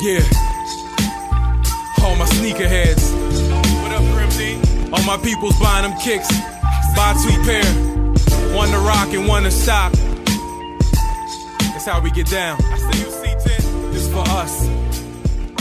Yeah. All my sneakerheads. What up, Grimsy? All my people's buying them kicks. Buy two pair. One to rock and one to stock. That's how we get down. I see you C10. This for us.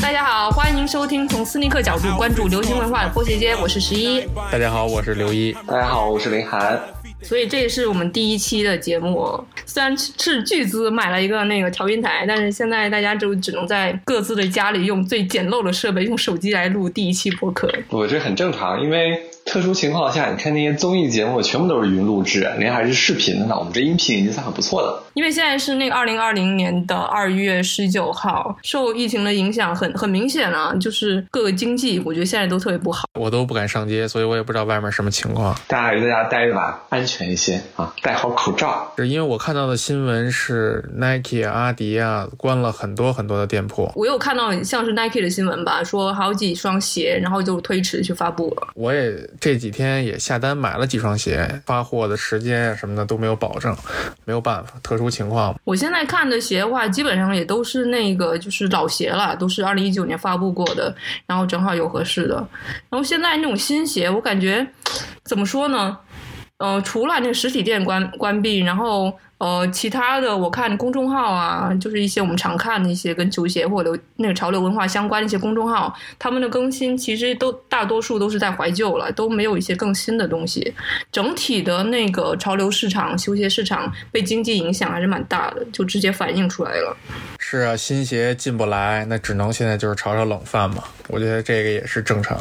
大家好，欢迎收听从斯尼克角度关注流行文化的波鞋街，我是十一。大家好，我是刘一。大家好，我是林涵。 所以这也是我们第一期的节目，虽然是巨资买了一个那个调音台，但是现在大家就只能在各自的家里用最简陋的设备，用手机来录第一期播客。我觉得很正常，因为特殊情况下，你看那些综艺节目全部都是云录制，连还是视频的呢。我们这音频已经算很不错的。因为现在是那个二零二零年的二月十九号，受疫情的影响很很明显啊，就是各个经济，我觉得现在都特别不好。我都不敢上街，所以我也不知道外面什么情况。大家还是在家待着吧，安全一些啊，戴好口罩。是因为我看到的新闻是 Nike 啊、阿迪啊关了很多很多的店铺。我有看到像是 Nike 的新闻吧，说好几双鞋，然后就推迟去发布了。我也这几天也下单买了几双鞋，发货的时间什么的都没有保证，没有办法，特殊情况。我现在看的鞋的话，基本上也都是那个就是老鞋了，都是二零一九年发布过的，然后正好有合适的。然后现在那种新鞋，我感觉怎么说呢？呃，除了那个实体店关关闭，然后呃，其他的我看公众号啊，就是一些我们常看的一些跟球鞋或者那个潮流文化相关的一些公众号，他们的更新其实都大多数都是在怀旧了，都没有一些更新的东西。整体的那个潮流市场、球鞋市场被经济影响还是蛮大的，就直接反映出来了。是啊，新鞋进不来，那只能现在就是炒炒冷饭嘛。我觉得这个也是正常。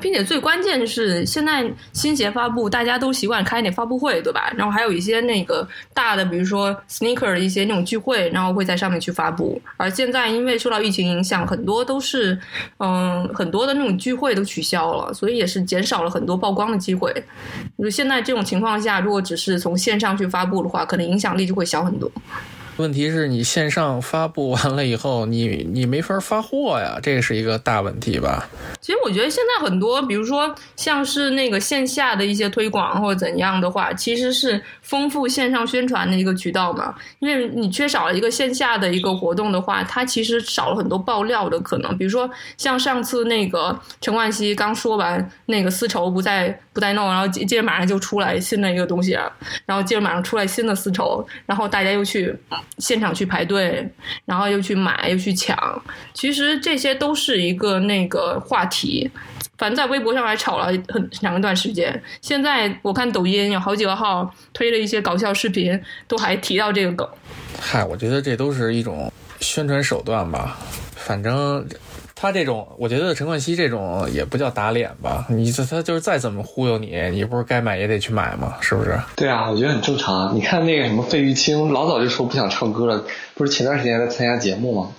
并且最关键的是，现在新鞋发布，大家都习惯开那发布会，对吧？然后还有一些那个大的，比如说 sneaker 的一些那种聚会，然后会在上面去发布。而现在因为受到疫情影响，很多都是嗯，很多的那种聚会都取消了，所以也是减少了很多曝光的机会。就现在这种情况下，如果只是从线上去发布的话，可能影响力就会小很多。问题是你线上发布完了以后，你你没法发货呀，这是一个大问题吧？其实我觉得现在很多，比如说像是那个线下的一些推广或者怎样的话，其实是丰富线上宣传的一个渠道嘛。因为你缺少了一个线下的一个活动的话，它其实少了很多爆料的可能。比如说像上次那个陈冠希刚说完那个丝绸不再不再弄，然后接接着马上就出来新的一个东西了，然后接着马上出来新的丝绸，然后大家又去。现场去排队，然后又去买，又去抢，其实这些都是一个那个话题，反正在微博上还吵了很长一段时间。现在我看抖音有好几个号推了一些搞笑视频，都还提到这个梗。嗨，我觉得这都是一种宣传手段吧，反正。他这种，我觉得陈冠希这种也不叫打脸吧？你这他就是再怎么忽悠你，你不是该买也得去买吗？是不是？对啊，我觉得很正常。你看那个什么费玉清，老早就说不想唱歌了，不是前段时间在参加节目吗？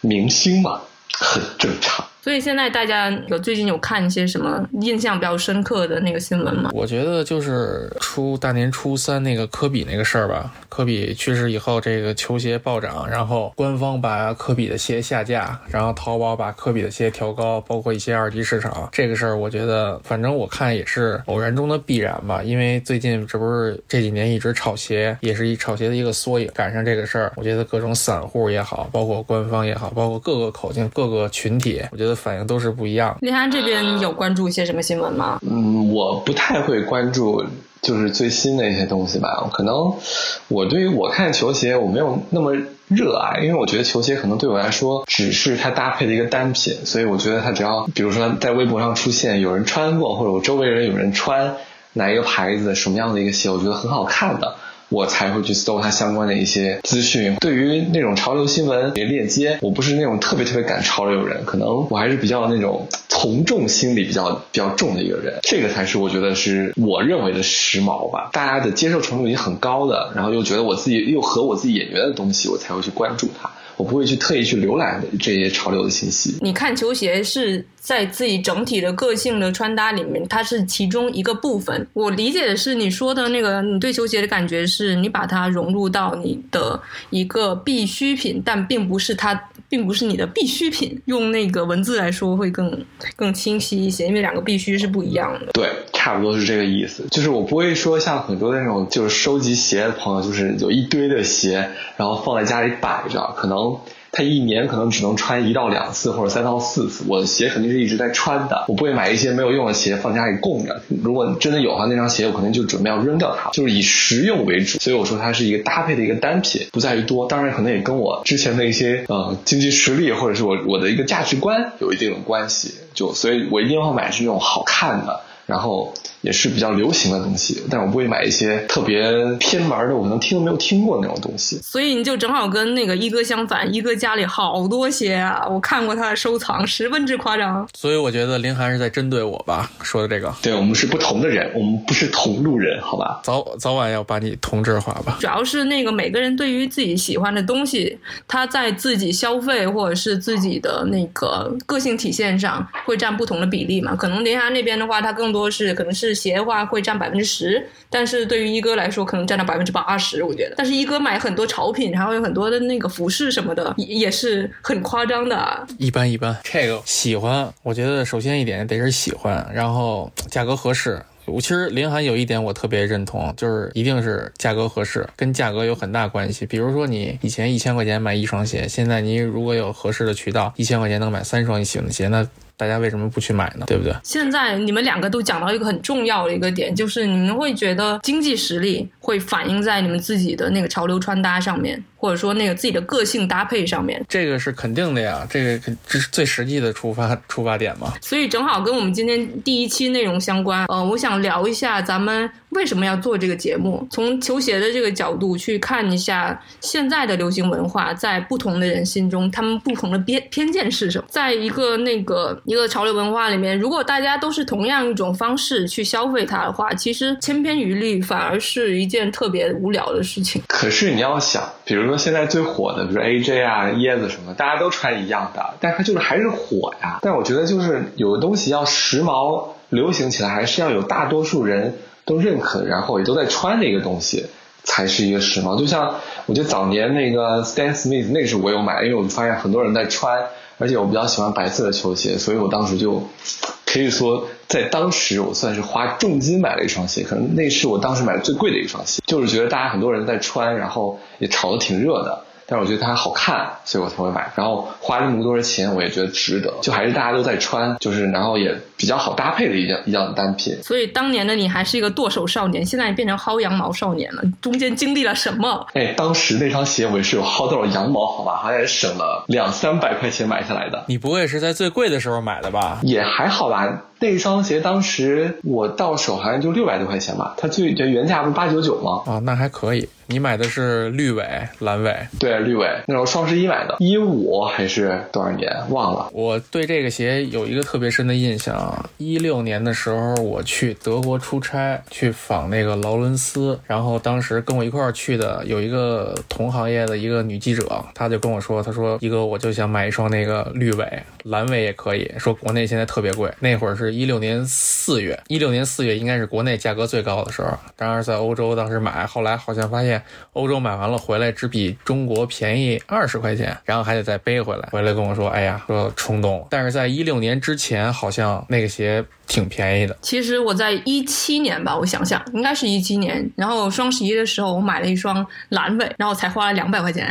明星嘛，很正常。所以现在大家有最近有看一些什么印象比较深刻的那个新闻吗？我觉得就是初大年初三那个科比那个事儿吧。科比去世以后，这个球鞋暴涨，然后官方把科比的鞋下架，然后淘宝把科比的鞋调高，包括一些二级市场。这个事儿，我觉得反正我看也是偶然中的必然吧。因为最近这不是这几年一直炒鞋，也是一炒鞋的一个缩影。赶上这个事儿，我觉得各种散户也好，包括官方也好，包括各个口径、各个群体，我觉得反应都是不一样。林涵这边有关注一些什么新闻吗？嗯，我不太会关注。就是最新的一些东西吧，可能我对于我看球鞋我没有那么热爱，因为我觉得球鞋可能对我来说只是它搭配的一个单品，所以我觉得它只要比如说在微博上出现有人穿过，或者我周围人有人穿哪一个牌子什么样的一个鞋，我觉得很好看的。我才会去搜它相关的一些资讯。对于那种潮流新闻链接，我不是那种特别特别赶潮流人，可能我还是比较那种从众心理比较比较重的一个人。这个才是我觉得是我认为的时髦吧。大家的接受程度已经很高的，然后又觉得我自己又合我自己眼缘的东西，我才会去关注它。我不会去特意去浏览这些潮流的信息。你看球鞋是在自己整体的个性的穿搭里面，它是其中一个部分。我理解的是你说的那个，你对球鞋的感觉是你把它融入到你的一个必需品，但并不是它，并不是你的必需品。用那个文字来说会更更清晰一些，因为两个必须是不一样的。对，差不多是这个意思。就是我不会说像很多那种就是收集鞋的朋友，就是有一堆的鞋，然后放在家里摆着，可能。他一年可能只能穿一到两次或者三到四次。我的鞋肯定是一直在穿的，我不会买一些没有用的鞋放家里供着。如果真的有的话，那双鞋我可能就准备要扔掉它，就是以实用为主。所以我说它是一个搭配的一个单品，不在于多。当然可能也跟我之前的一些呃经济实力或者是我我的一个价值观有一定的关系。就所以，我一定要买是那种好看的。然后也是比较流行的东西，但我不会买一些特别偏门的，我可能听都没有听过那种东西。所以你就正好跟那个一哥相反，一哥家里好多鞋啊，我看过他的收藏，十分之夸张。所以我觉得林涵是在针对我吧，说的这个。对我们是不同的人，我们不是同路人，好吧？早早晚要把你同质化吧。主要是那个每个人对于自己喜欢的东西，他在自己消费或者是自己的那个个性体现上会占不同的比例嘛。可能林涵那边的话，他更多是可能是鞋的话会占百分之十，但是对于一哥来说，可能占到百分之八十，我觉得。但是一哥买很多潮品，然后有很多的那个服饰什么的，也也是很夸张的。一般一般，这个喜欢，我觉得首先一点得是喜欢，然后价格合适。我其实林涵有一点我特别认同，就是一定是价格合适，跟价格有很大关系。比如说你以前一千块钱买一双鞋，现在你如果有合适的渠道，一千块钱能买三双你喜欢的鞋，那。大家为什么不去买呢？对不对？现在你们两个都讲到一个很重要的一个点，就是你们会觉得经济实力会反映在你们自己的那个潮流穿搭上面，或者说那个自己的个性搭配上面。这个是肯定的呀，这个这是最实际的出发出发点嘛。所以正好跟我们今天第一期内容相关。呃，我想聊一下咱们为什么要做这个节目，从球鞋的这个角度去看一下现在的流行文化在不同的人心中，他们不同的偏偏见是什么？在一个那个。一个潮流文化里面，如果大家都是同样一种方式去消费它的话，其实千篇一律反而是一件特别无聊的事情。可是你要想，比如说现在最火的，比如 AJ 啊、椰子什么，大家都穿一样的，但它就是还是火呀。但我觉得就是有的东西要时髦、流行起来，还是要有大多数人都认可，然后也都在穿的一个东西，才是一个时髦。就像我觉得早年那个 Stan Smith，那时我有买，因为我发现很多人在穿。而且我比较喜欢白色的球鞋，所以我当时就可以说，在当时我算是花重金买了一双鞋，可能那是我当时买的最贵的一双鞋，就是觉得大家很多人在穿，然后也炒得挺热的。但是我觉得它好看，所以我才会买。然后花那么多的钱，我也觉得值得。就还是大家都在穿，就是然后也比较好搭配的一样一件单品。所以当年的你还是一个剁手少年，现在变成薅羊毛少年了。中间经历了什么？哎，当时那双鞋我也是有薅到了羊毛，好吧，好像也省了两三百块钱买下来的。你不会是在最贵的时候买的吧？也还好吧。那双鞋当时我到手好像就六百多块钱吧，它最原价不是八九九吗？啊，那还可以。你买的是绿尾、蓝尾？对，绿尾。那时候双十一买的，一五还是多少年忘了。我对这个鞋有一个特别深的印象。一六年的时候，我去德国出差，去访那个劳伦斯，然后当时跟我一块儿去的有一个同行业的一个女记者，她就跟我说，她说一哥，我就想买一双那个绿尾，蓝尾也可以说国内现在特别贵。那会儿是一六年四月，一六年四月应该是国内价格最高的时候。当然在欧洲当时买，后来好像发现。欧洲买完了回来只比中国便宜二十块钱，然后还得再背回来。回来跟我说：“哎呀，说冲动。”但是在一六年之前，好像那个鞋。挺便宜的。其实我在一七年吧，我想想，应该是一七年。然后双十一的时候，我买了一双蓝尾，然后才花了两百块钱。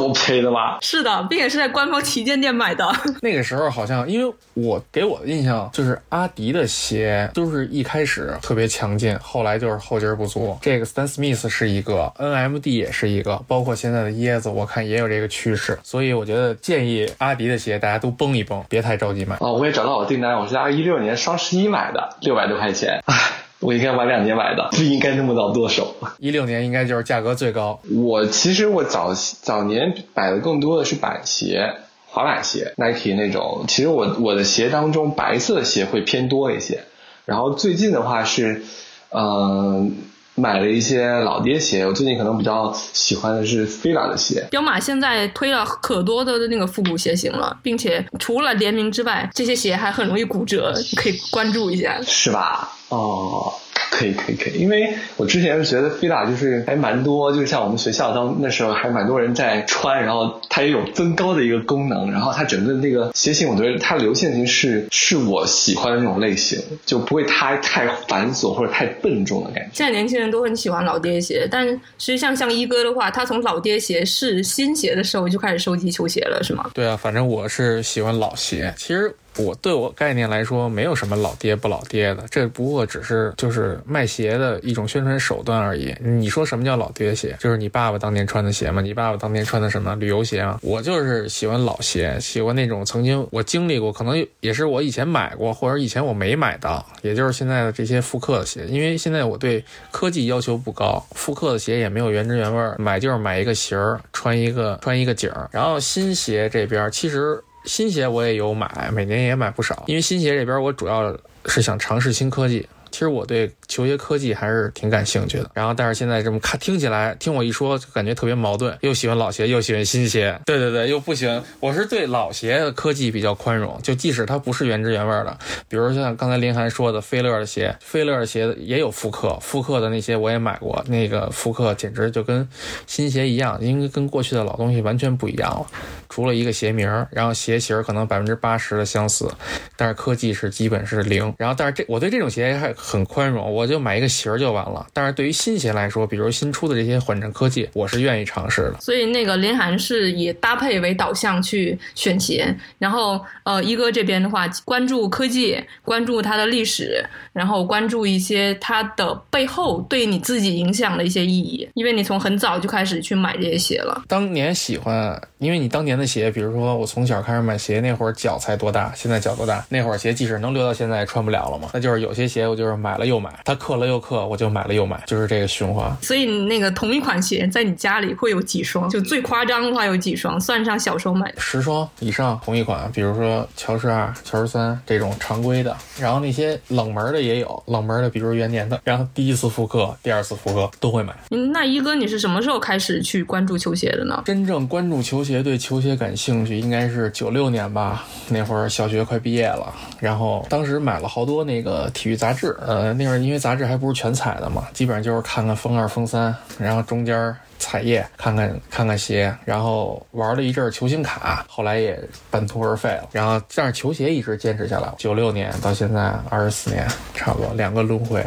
这么便宜的吗？是的，并且是在官方旗舰店买的。那个时候好像，因为我给我的印象就是阿迪的鞋都是一开始特别强劲，后来就是后劲不足。这个 Stan Smith 是一个，NMD 也是一个，包括现在的椰子，我看也有这个趋势。所以我觉得建议阿迪的鞋大家都绷一绷，别太着急买。哦，我也找到我订单，我是二一六年。双十一买的六百多块钱，唉，我应该晚两年买的，不应该那么早剁手。一六年应该就是价格最高。我其实我早早年买的更多的是板鞋、滑板鞋，Nike 那种。其实我我的鞋当中白色的鞋会偏多一些，然后最近的话是，嗯。买了一些老爹鞋，我最近可能比较喜欢的是菲拉的鞋。彪马现在推了可多的那个复古鞋型了，并且除了联名之外，这些鞋还很容易骨折，你可以关注一下。是吧？哦，可以可以可以，因为我之前是觉得飞达就是还蛮多，就是像我们学校当那时候还蛮多人在穿，然后它也有增高的一个功能，然后它整个那个鞋型，我觉得它流线型是是我喜欢的那种类型，就不会太太繁琐或者太笨重的感觉。现在年轻人都很喜欢老爹鞋，但实际上像一哥的话，他从老爹鞋是新鞋的时候就开始收集球鞋了，是吗？对啊，反正我是喜欢老鞋。其实我对我概念来说，没有什么老爹不老爹的，这不过只是就是卖鞋的一种宣传手段而已。你说什么叫老爹鞋？就是你爸爸当年穿的鞋吗？你爸爸当年穿的什么旅游鞋啊？我就是喜欢老鞋，喜欢那种曾经我经历过，可能也是我以前买过，或者以前我没买到，也就是现在的这些复刻的鞋。因为现在我对科技要求不高，复刻的鞋也没有原汁原味，买就是买一个型儿，穿一个穿一个景儿。然后新鞋这边其实。新鞋我也有买，每年也买不少。因为新鞋这边我主要是想尝试新科技。其实我对球鞋科技还是挺感兴趣的。然后，但是现在这么看，听起来听我一说，就感觉特别矛盾，又喜欢老鞋，又喜欢新鞋。对对对，又不喜欢。我是对老鞋的科技比较宽容，就即使它不是原汁原味的，比如像刚才林涵说的菲乐的鞋，菲乐的鞋也有复刻，复刻的那些我也买过，那个复刻简直就跟新鞋一样，因为跟过去的老东西完全不一样了。除了一个鞋名，然后鞋型可能百分之八十的相似，但是科技是基本是零。然后，但是这我对这种鞋还很宽容，我就买一个型就完了。但是对于新鞋来说，比如新出的这些缓震科技，我是愿意尝试的。所以那个林涵是以搭配为导向去选鞋，然后呃一哥这边的话，关注科技，关注它的历史，然后关注一些它的背后对你自己影响的一些意义，因为你从很早就开始去买这些鞋了。当年喜欢，因为你当年的鞋，比如说我从小开始买鞋，那会儿脚才多大，现在脚多大？那会儿鞋即使能留到现在，也穿不了了嘛。那就是有些鞋我就是买了又买，它刻了又刻，我就买了又买，就是这个循环。所以那个同一款鞋在你家里会有几双？就最夸张的话有几双？算上小时候买的，十双以上同一款，比如说乔十二、乔十三这种常规的，然后那些冷门的也有，冷门的比如元年的，然后第一次复刻、第二次复刻都会买。嗯，那一哥你是什么时候开始去关注球鞋的呢？真正关注球鞋、对球鞋感兴趣，应该是九六年吧。那会儿小学快毕业了，然后当时买了好多那个体育杂志。呃，那会儿因为杂志还不是全彩的嘛，基本上就是看看封二、封三，然后中间彩页看看看看鞋，然后玩了一阵球星卡，后来也半途而废了。然后但是球鞋一直坚持下来，九六年到现在二十四年，差不多两个轮回。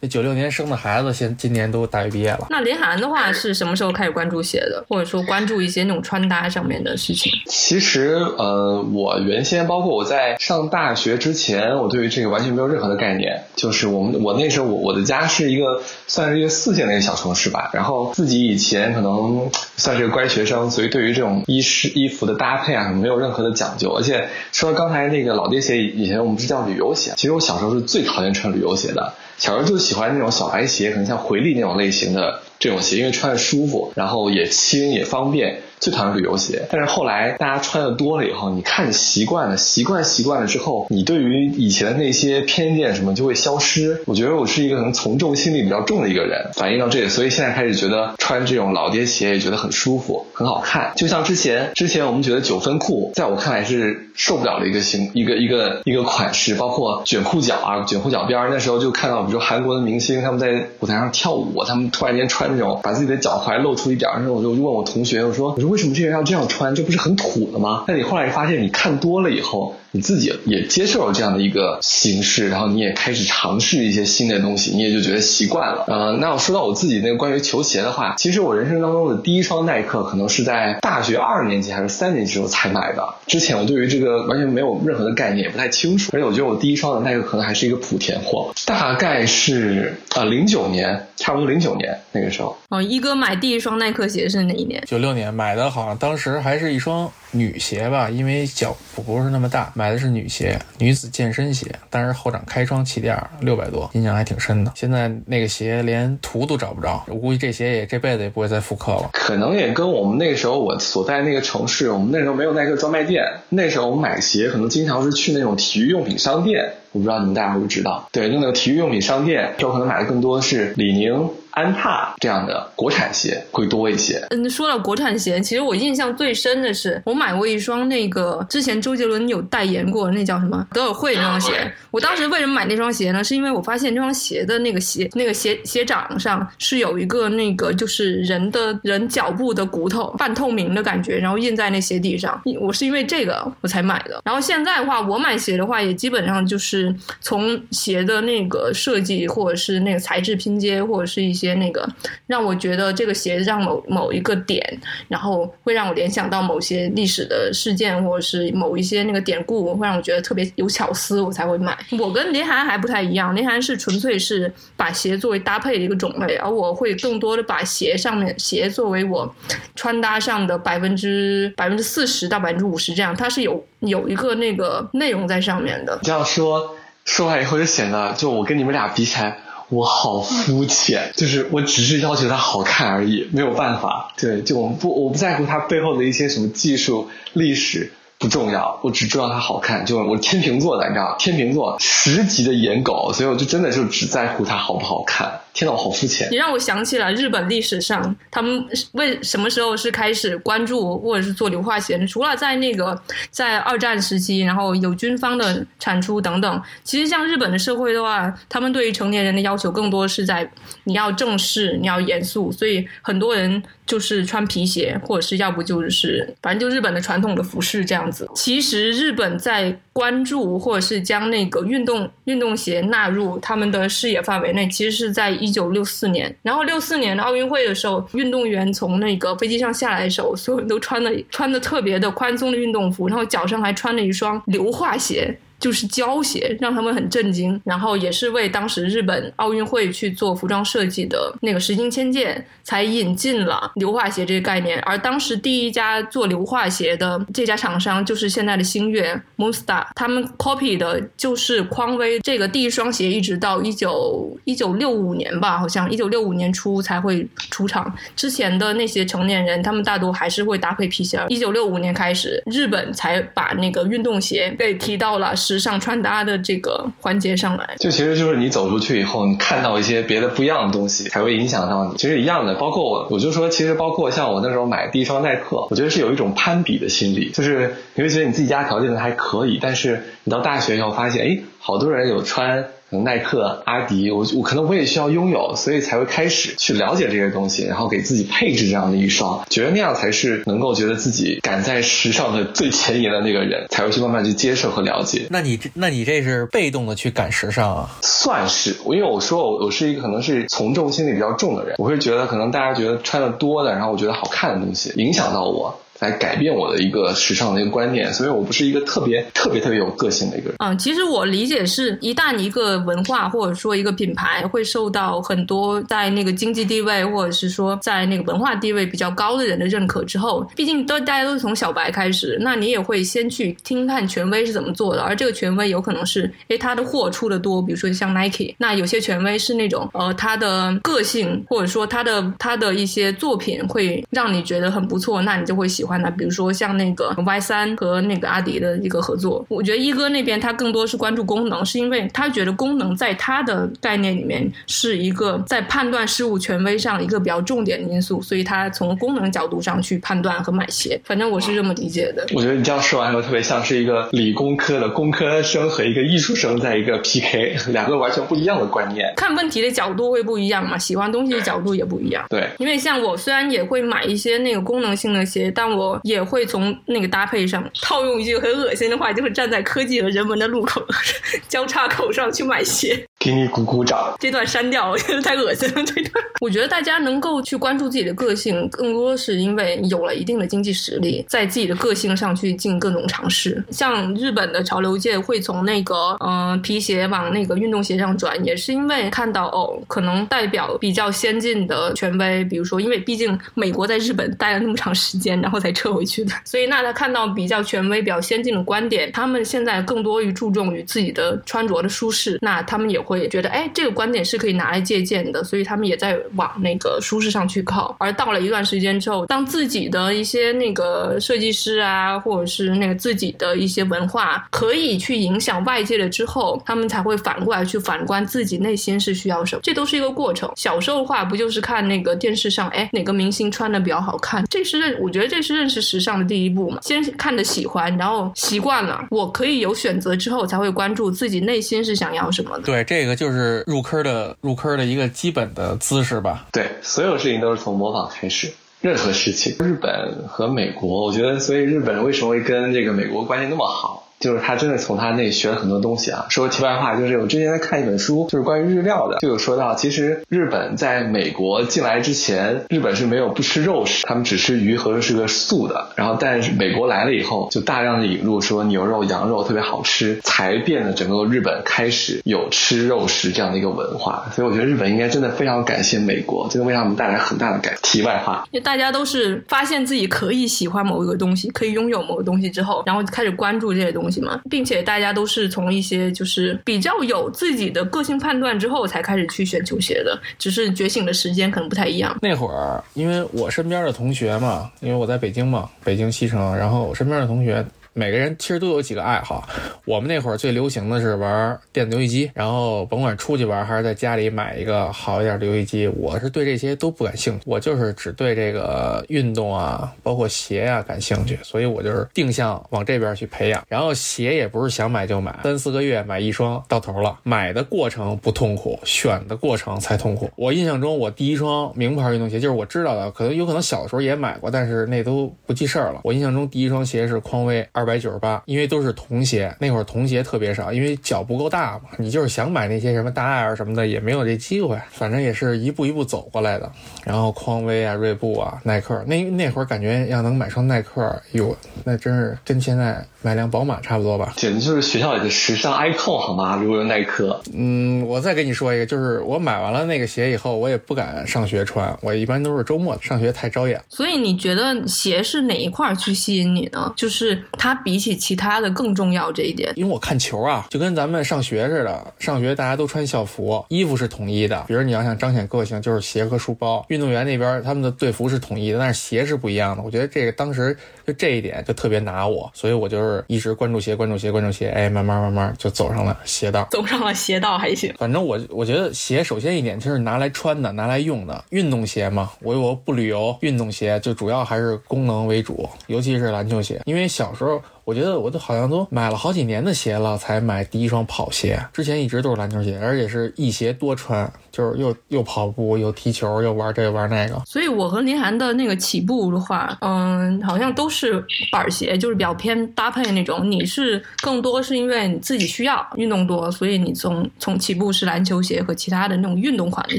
那九六年生的孩子，现今年都大学毕业了。那林涵的话是什么时候开始关注鞋的，或者说关注一些那种穿搭上面的事情？其实，呃，我原先包括我在上大学之前，我对于这个完全没有任何的概念。就是我们我那时候我我的家是一个算是一个四线的一个小城市吧，然后自己以前前可能算是个乖学生，所以对于这种衣饰衣服的搭配啊，没有任何的讲究。而且说刚才那个老爹鞋，以前我们是叫旅游鞋，其实我小时候是最讨厌穿旅游鞋的。小时候就喜欢那种小白鞋，可能像回力那种类型的这种鞋，因为穿着舒服，然后也轻也方便。最讨厌旅游鞋，但是后来大家穿的多了以后，你看习惯了，习惯习惯了之后，你对于以前的那些偏见什么就会消失。我觉得我是一个可能从众心理比较重的一个人，反映到这里，所以现在开始觉得穿这种老爹鞋也觉得很舒服，很好看。就像之前之前我们觉得九分裤，在我看来是受不了的一个型，一个一个一个款式，包括卷裤脚啊，卷裤脚边儿。那时候就看到，比如说韩国的明星他们在舞台上跳舞，他们突然间穿那种把自己的脚踝露出一点儿，时候我就问我同学，我说我说。为什么这些人要这样穿？这不是很土的吗？但你后来发现，你看多了以后，你自己也接受了这样的一个形式，然后你也开始尝试一些新的东西，你也就觉得习惯了。呃，那我说到我自己那个关于球鞋的话，其实我人生当中的第一双耐克，可能是在大学二年级还是三年级时候才买的。之前我对于这个完全没有任何的概念，也不太清楚。而且我觉得我第一双的耐克可能还是一个莆田货，大概是啊零九年，差不多零九年那个时候。哦，一哥买第一双耐克鞋是哪一年？九六年买的，好像当时还是一双女鞋吧，因为脚不是那么大，买买的是女鞋，女子健身鞋，但是后掌开窗气垫，六百多，印象还挺深的。现在那个鞋连图都找不着，我估计这鞋也这辈子也不会再复刻了。可能也跟我们那个时候我所在那个城市，我们那时候没有耐克专卖店，那时候我们买鞋可能经常是去那种体育用品商店。我不知道你们大家会不知道，对，就那个体育用品商店，就可能买的更多的是李宁。安踏这样的国产鞋会多一些。嗯，说到国产鞋，其实我印象最深的是，我买过一双那个之前周杰伦有代言过，那叫什么德尔惠那双鞋。我当时为什么买那双鞋呢？是因为我发现这双鞋的那个鞋那个鞋鞋掌上是有一个那个就是人的人脚部的骨头半透明的感觉，然后印在那鞋底上。我是因为这个我才买的。然后现在的话，我买鞋的话也基本上就是从鞋的那个设计，或者是那个材质拼接，或者是一些那个让我觉得这个鞋让某某一个点，然后会让我联想到某些历史的事件，或者是某一些那个典故，会让我觉得特别有巧思，我才会买。我跟林涵还不太一样，林涵是纯粹是把鞋作为搭配的一个种类，而我会更多的把鞋上面鞋作为我穿搭上的百分之百分之四十到百分之五十这样，它是有有一个那个内容在上面的。这样说说完以后，就显得就我跟你们俩比起来，我好肤浅，就是我只是要求它好看而已，没有办法。对，就我不我不在乎它背后的一些什么技术历史。不重要，我只重要它好看。就我天秤座的，你知道，天秤座十级的颜狗，所以我就真的就只在乎它好不好看。天呐，好肤浅！你让我想起了日本历史上，他们为什么时候是开始关注或者是做硫化鞋？除了在那个在二战时期，然后有军方的产出等等。其实像日本的社会的话，他们对于成年人的要求更多是在你要正式，你要严肃，所以很多人就是穿皮鞋，或者是要不就是反正就日本的传统的服饰这样子。其实日本在关注或者是将那个运动运动鞋纳入他们的视野范围内，其实是在一九六四年。然后六四年的奥运会的时候，运动员从那个飞机上下来的时候，所有人都穿的穿的特别的宽松的运动服，然后脚上还穿了一双硫化鞋。就是胶鞋，让他们很震惊。然后也是为当时日本奥运会去做服装设计的那个石井千叶，才引进了硫化鞋这个概念。而当时第一家做硫化鞋的这家厂商就是现在的星月 Moonstar，他们 copy 的就是匡威这个第一双鞋，一直到一九一九六五年吧，好像一九六五年初才会出厂。之前的那些成年人，他们大多还是会搭配皮鞋。一九六五年开始，日本才把那个运动鞋给提到了是。时尚穿搭的这个环节上来，就其实就是你走出去以后，你看到一些别的不一样的东西，才会影响到你。其实一样的，包括我，我就说，其实包括像我那时候买第一双耐克，我觉得是有一种攀比的心理，就是你会觉得你自己家条件还可以，但是你到大学以后发现，哎，好多人有穿。耐克、阿迪，我我可能我也需要拥有，所以才会开始去了解这些东西，然后给自己配置这样的一双，觉得那样才是能够觉得自己赶在时尚的最前沿的那个人，才会去慢慢去接受和了解。那你这，那你这是被动的去赶时尚啊？算是，因为我说我我是一个可能是从众心理比较重的人，我会觉得可能大家觉得穿的多的，然后我觉得好看的东西影响到我。来改变我的一个时尚的一个观念，所以我不是一个特别特别特别有个性的一个人。嗯，其实我理解是，一旦一个文化或者说一个品牌会受到很多在那个经济地位或者是说在那个文化地位比较高的人的认可之后，毕竟都大家都是从小白开始，那你也会先去听看权威是怎么做的，而这个权威有可能是，诶，他的货出的多，比如说像 Nike，那有些权威是那种，呃，他的个性或者说他的他的一些作品会让你觉得很不错，那你就会喜。欢欢的，比如说像那个 Y 三和那个阿迪的一个合作，我觉得一哥那边他更多是关注功能，是因为他觉得功能在他的概念里面是一个在判断事物权威上一个比较重点的因素，所以他从功能角度上去判断和买鞋。反正我是这么理解的。我觉得你这样说完以后，特别像是一个理工科的工科生和一个艺术生在一个 PK，两个完全不一样的观念，看问题的角度会不一样嘛，喜欢东西的角度也不一样。对，因为像我虽然也会买一些那个功能性的鞋，但我也会从那个搭配上套用一句很恶心的话，就是站在科技和人文的路口 交叉口上去买鞋。给你鼓鼓掌。这段删掉，我觉得太恶心了。这段，我觉得大家能够去关注自己的个性，更多是因为有了一定的经济实力，在自己的个性上去进各种尝试。像日本的潮流界会从那个嗯皮鞋往那个运动鞋上转，也是因为看到哦，可能代表比较先进的权威，比如说，因为毕竟美国在日本待了那么长时间，然后才撤回去的，所以那他看到比较权威、比较先进的观点，他们现在更多于注重于自己的穿着的舒适，那他们也会。会觉得，哎，这个观点是可以拿来借鉴的，所以他们也在往那个舒适上去靠。而到了一段时间之后，当自己的一些那个设计师啊，或者是那个自己的一些文化可以去影响外界了之后，他们才会反过来去反观自己内心是需要什么。这都是一个过程。小时候的话，不就是看那个电视上，哎，哪个明星穿的比较好看？这是认，我觉得这是认识时尚的第一步嘛。先看的喜欢，然后习惯了，我可以有选择之后，才会关注自己内心是想要什么的。对，这这个就是入坑的入坑的一个基本的姿势吧。对，所有事情都是从模仿开始。任何事情，日本和美国，我觉得，所以日本为什么会跟这个美国关系那么好？就是他真的从他那里学了很多东西啊。说题外话，就是我之前在看一本书，就是关于日料的，就有说到，其实日本在美国进来之前，日本是没有不吃肉食，他们只吃鱼和是个素的。然后，但是美国来了以后，就大量的引入说牛肉、羊肉特别好吃，才变得整个日本开始有吃肉食这样的一个文化。所以我觉得日本应该真的非常感谢美国，这个为他们带来很大的改。题外话，因为大家都是发现自己可以喜欢某一个东西，可以拥有某个东西之后，然后开始关注这些东西并且大家都是从一些就是比较有自己的个性判断之后才开始去选球鞋的，只是觉醒的时间可能不太一样。那会儿，因为我身边的同学嘛，因为我在北京嘛，北京西城，然后我身边的同学。每个人其实都有几个爱好。我们那会儿最流行的是玩电子游戏机，然后甭管出去玩还是在家里买一个好一点的游戏机，我是对这些都不感兴趣。我就是只对这个运动啊，包括鞋呀感兴趣，所以我就是定向往这边去培养。然后鞋也不是想买就买，三四个月买一双到头了。买的过程不痛苦，选的过程才痛苦。我印象中，我第一双名牌运动鞋就是我知道的，可能有可能小的时候也买过，但是那都不记事儿了。我印象中第一双鞋是匡威二。二百九十八，因为都是童鞋，那会儿童鞋特别少，因为脚不够大嘛。你就是想买那些什么大爱尔什么的，也没有这机会。反正也是一步一步走过来的。然后匡威啊、锐步啊、耐克，那那会儿感觉要能买双耐克，哟，那真是跟现在买辆宝马差不多吧？简直就是学校里的时尚 icon 好吗？如果有耐克，嗯，我再跟你说一个，就是我买完了那个鞋以后，我也不敢上学穿，我一般都是周末上学太招眼。所以你觉得鞋是哪一块去吸引你呢？就是它。比起其他的更重要这一点，因为我看球啊，就跟咱们上学似的，上学大家都穿校服，衣服是统一的。比如你要想彰显个性，就是鞋和书包。运动员那边他们的队服是统一的，但是鞋是不一样的。我觉得这个当时就这一点就特别拿我，所以我就是一直关注鞋，关注鞋，关注鞋。哎，慢慢慢慢就走上了鞋道，走上了鞋道还行。反正我我觉得鞋首先一点就是拿来穿的，拿来用的，运动鞋嘛。我我不旅游，运动鞋就主要还是功能为主，尤其是篮球鞋，因为小时候。我觉得我都好像都买了好几年的鞋了，才买第一双跑鞋。之前一直都是篮球鞋，而且是一鞋多穿。就是又又跑步又踢球又玩这玩那个，所以我和林涵的那个起步的话，嗯，好像都是板鞋，就是比较偏搭配那种。你是更多是因为你自己需要运动多，所以你从从起步是篮球鞋和其他的那种运动款的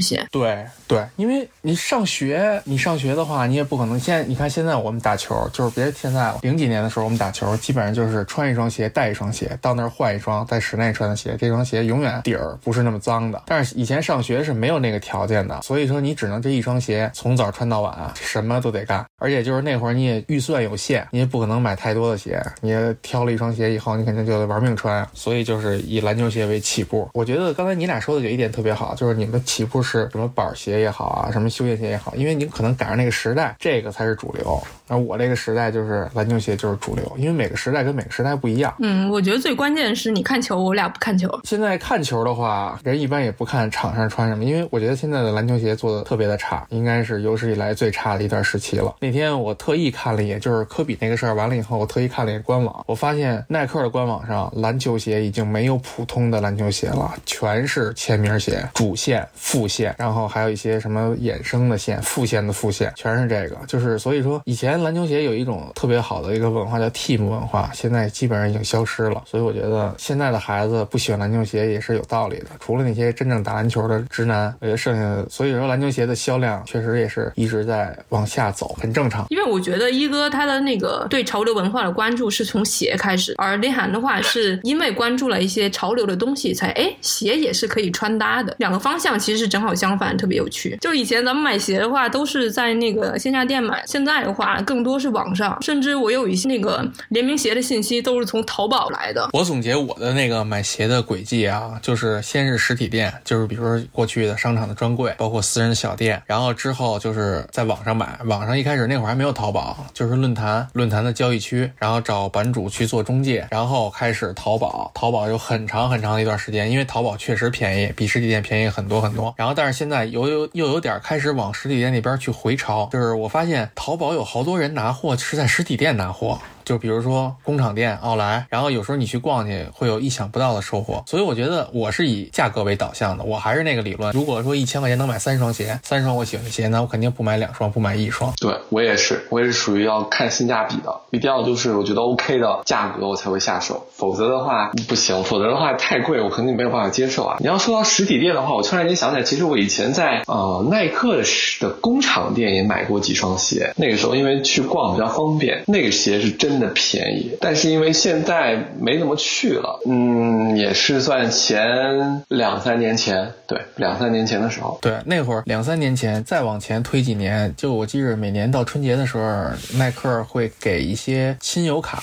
鞋。对对，因为你上学，你上学的话，你也不可能现在你看现在我们打球，就是别现在了，零几年的时候我们打球，基本上就是穿一双鞋带一双鞋，到那儿换一双在室内穿的鞋，这双鞋永远底儿不是那么脏的。但是以前上学。是没有那个条件的，所以说你只能这一双鞋从早穿到晚，什么都得干。而且就是那会儿你也预算有限，你也不可能买太多的鞋。你挑了一双鞋以后，你肯定就得玩命穿。所以就是以篮球鞋为起步。我觉得刚才你俩说的有一点特别好，就是你们起步是什么板鞋也好啊，什么休闲鞋也好，因为你可能赶上那个时代，这个才是主流。而我这个时代就是篮球鞋就是主流，因为每个时代跟每个时代不一样。嗯，我觉得最关键的是你看球，我俩不看球。现在看球的话，人一般也不看场上穿什么，因为我觉得现在的篮球鞋做的特别的差，应该是有史以来最差的一段时期了。那天我特意看了一眼，就是科比那个事儿完了以后，我特意看了一眼官网，我发现耐克的官网上篮球鞋已经没有普通的篮球鞋了，全是签名鞋，主线、副线，然后还有一些什么衍生的线、副线的副线，全是这个。就是所以说，以前篮球鞋有一种。特别好的一个文化叫 team 文化，啊现在基本上已经消失了。所以我觉得现在的孩子不喜欢篮球鞋也是有道理的。除了那些真正打篮球的直男，我觉得剩下的，所以说篮球鞋的销量确实也是一直在往下走，很正常。因为我觉得一哥他的那个对潮流文化的关注是从鞋开始，而林涵的话是因为关注了一些潮流的东西，才哎鞋也是可以穿搭的。两个方向其实是正好相反，特别有趣。就以前咱们买鞋的话都是在那个线下店买，现在的话更多是网上，甚至我有一些那个联名鞋鞋的信息都是从淘宝来的。我总结我的那个买鞋的轨迹啊，就是先是实体店，就是比如说过去的商场的专柜，包括私人小店，然后之后就是在网上买。网上一开始那会儿还没有淘宝，就是论坛，论坛的交易区，然后找版主去做中介，然后开始淘宝。淘宝有很长很长的一段时间，因为淘宝确实便宜，比实体店便宜很多很多。然后但是现在有有又有点开始往实体店那边去回潮，就是我发现淘宝有好多人拿货是在实体店拿货。就比如说工厂店、奥莱，然后有时候你去逛去，会有意想不到的收获。所以我觉得我是以价格为导向的，我还是那个理论。如果说一千块钱能买三双鞋，三双我喜欢的鞋，那我肯定不买两双，不买一双。对我也是，我也是属于要看性价比的，一定要就是我觉得 OK 的价格我才会下手，否则的话不行，否则的话太贵，我肯定没有办法接受啊。你要说到实体店的话，我突然间想起来，其实我以前在呃耐克的工厂店也买过几双鞋，那个时候因为去逛比较方便，那个鞋是真真的便宜。但是因为现在没怎么去了，嗯，也是算前两三年前，对，两三年前的时候，对，那会儿两三年前，再往前推几年，就我记着每年到春节的时候，耐克会给一些亲友卡，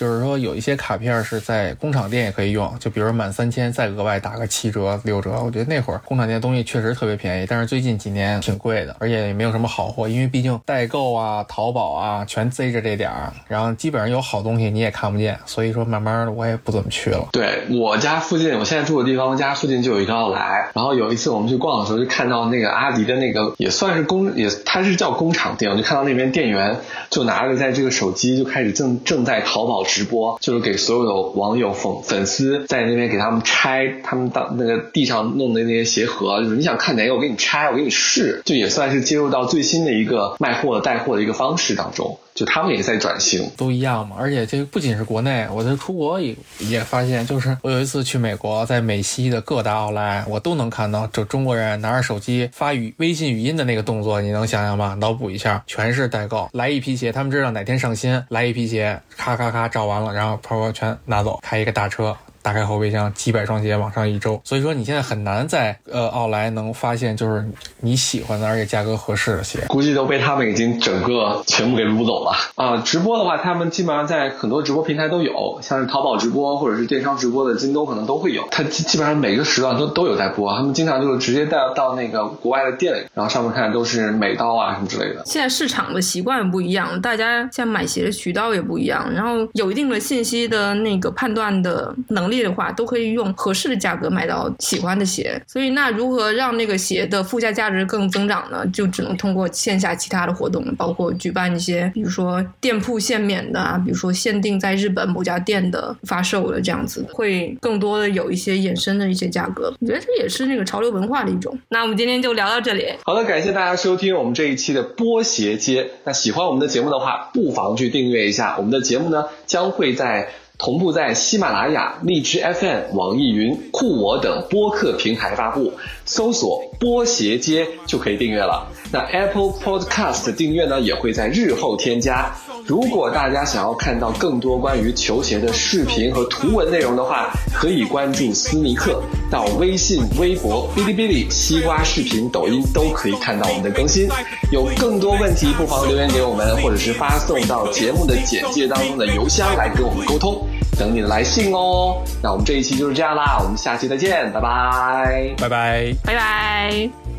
就是说有一些卡片是在工厂店也可以用，就比如满三千再额外打个七折六折。我觉得那会儿工厂店东西确实特别便宜，但是最近几年挺贵的，而且也没有什么好货，因为毕竟代购啊、淘宝啊全贼着这点儿，然后基本上有好东西。你也看不见，所以说慢慢的我也不怎么去了。对我家附近，我现在住的地方家附近就有一个奥莱。然后有一次我们去逛的时候，就看到那个阿迪的那个也算是工也，它是叫工厂店。我就看到那边店员就拿着在这个手机就开始正正在淘宝直播，就是给所有的网友粉粉丝在那边给他们拆他们当那个地上弄的那些鞋盒，就是你想看哪个我给你拆，我给你试，就也算是接入到最新的一个卖货带货的一个方式当中。就他们也在转型，都一样嘛。而且这个不仅是国内，我在出国也也发现，就是我有一次去美国，在美西的各大奥莱，我都能看到，就中国人拿着手机发语微信语音的那个动作，你能想象吗？脑补一下，全是代购，来一批鞋，他们知道哪天上新，来一批鞋，咔咔咔照完了，然后泡泡全拿走，开一个大车。打开后备箱，几百双鞋往上一周，所以说你现在很难在呃奥莱能发现就是你喜欢的而且价格合适的鞋，估计都被他们已经整个全部给撸走了啊！直播的话，他们基本上在很多直播平台都有，像是淘宝直播或者是电商直播的京东可能都会有，它基基本上每个时段都都有在播，他们经常就是直接带到那个国外的店里，然后上面看都是美刀啊什么之类的。现在市场的习惯不一样，大家现在买鞋的渠道也不一样，然后有一定的信息的那个判断的力的话，都可以用合适的价格买到喜欢的鞋。所以，那如何让那个鞋的附加价值更增长呢？就只能通过线下其他的活动，包括举办一些，比如说店铺限免的啊，比如说限定在日本某家店的发售的这样子，会更多的有一些衍生的一些价格。我觉得这也是那个潮流文化的一种。那我们今天就聊到这里。好的，感谢大家收听我们这一期的波鞋街。那喜欢我们的节目的话，不妨去订阅一下我们的节目呢，将会在。同步在喜马拉雅、荔枝 FM、网易云、酷我等播客平台发布，搜索“波鞋街”就可以订阅了。那 Apple Podcast 订阅呢，也会在日后添加。如果大家想要看到更多关于球鞋的视频和图文内容的话，可以关注斯尼克，到微信、微博、哔哩哔哩、西瓜视频、抖音都可以看到我们的更新。有更多问题，不妨留言给我们，或者是发送到节目的简介当中的邮箱来跟我们沟通。等你的来信哦。那我们这一期就是这样啦，我们下期再见，拜拜，拜拜，拜拜。